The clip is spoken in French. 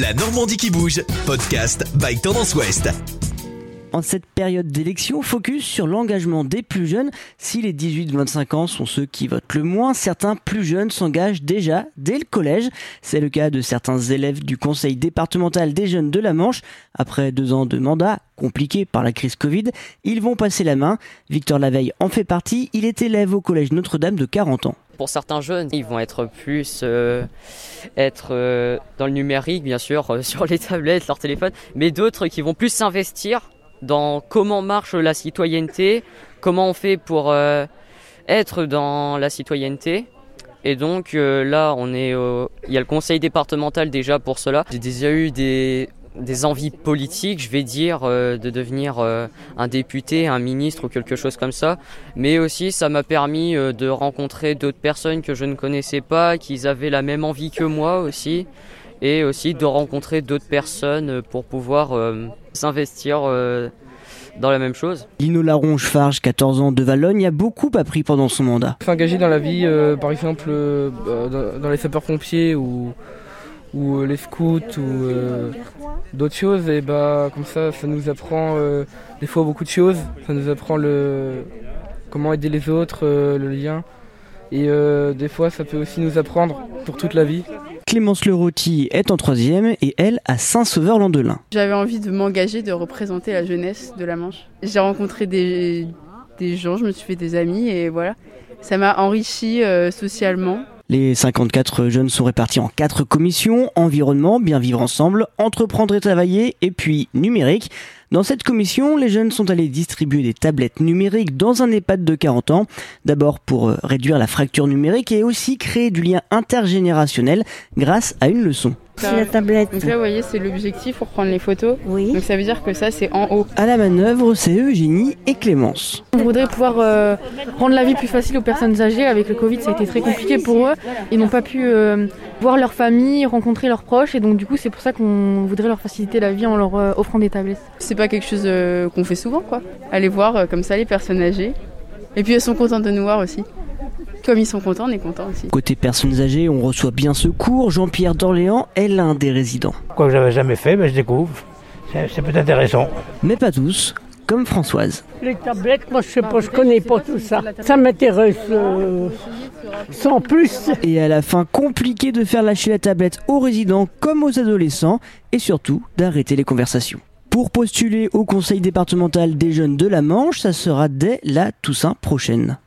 La Normandie qui bouge, podcast by Tendance Ouest. En cette période d'élection, focus sur l'engagement des plus jeunes. Si les 18-25 ans sont ceux qui votent le moins, certains plus jeunes s'engagent déjà dès le collège. C'est le cas de certains élèves du conseil départemental des jeunes de la Manche. Après deux ans de mandat, compliqués par la crise Covid, ils vont passer la main. Victor Laveille en fait partie. Il est élève au collège Notre-Dame de 40 ans. Pour certains jeunes, ils vont être plus euh, être euh, dans le numérique, bien sûr, euh, sur les tablettes, leur téléphone, mais d'autres qui vont plus s'investir dans comment marche la citoyenneté, comment on fait pour être dans la citoyenneté. Et donc là, on est, il y a le conseil départemental déjà pour cela. J'ai déjà eu des, des envies politiques, je vais dire, euh, de devenir un député, un ministre ou quelque chose comme ça. Mais aussi, ça m'a permis de rencontrer d'autres personnes que je ne connaissais pas, qui avaient la même envie que moi aussi et aussi de rencontrer d'autres personnes pour pouvoir s'investir euh, dans la même chose. Lino Laronge Farge, 14 ans de Valogne, a beaucoup appris pendant son mandat. S'engager dans la vie, euh, par exemple euh, dans, dans, les sapeurs-pompiers ou, ou euh, les scouts ou euh, d'autres choses, et bah comme ça, ça nous apprend des fois beaucoup de choses. Ça nous apprend le comment aider les autres, le lien. Et des fois, ça peut aussi nous apprendre pour toute la vie. Clémence Lerotti est en troisième et elle à Saint-Sauveur-Landelin. J'avais envie de m'engager, de représenter la jeunesse de la Manche. J'ai rencontré des, des, gens, je me suis fait des amis et voilà. Ça m'a enrichi euh, socialement. Les 54 jeunes sont répartis en quatre commissions, environnement, bien vivre ensemble, entreprendre et travailler, et puis numérique. Dans cette commission, les jeunes sont allés distribuer des tablettes numériques dans un EHPAD de 40 ans, d'abord pour euh, réduire la fracture numérique et aussi créer du lien intergénérationnel grâce à une leçon. C'est la tablette. Donc là, vous voyez, c'est l'objectif pour prendre les photos. Oui. Donc ça veut dire que ça, c'est en haut. À la manœuvre, c'est Eugénie et Clémence. On voudrait pouvoir euh, rendre la vie plus facile aux personnes âgées. Avec le Covid, ça a été très compliqué pour eux. Ils n'ont pas pu euh, voir leur famille, rencontrer leurs proches. Et donc, du coup, c'est pour ça qu'on voudrait leur faciliter la vie en leur euh, offrant des tablettes. C'est pas quelque chose euh, qu'on fait souvent, quoi. Aller voir euh, comme ça les personnes âgées. Et puis elles sont contentes de nous voir aussi. Comme ils sont contents, on est contents aussi. Côté personnes âgées, on reçoit bien secours. Jean-Pierre d'Orléans est l'un des résidents. Quoi que j'avais jamais fait, mais je découvre. C'est peut-être intéressant. Mais pas tous, comme Françoise. Les tablettes, moi je sais pas, je connais pas tout ça. Ça m'intéresse euh, sans plus. Et à la fin, compliqué de faire lâcher la tablette aux résidents comme aux adolescents et surtout d'arrêter les conversations. Pour postuler au conseil départemental des jeunes de la Manche, ça sera dès la Toussaint prochaine.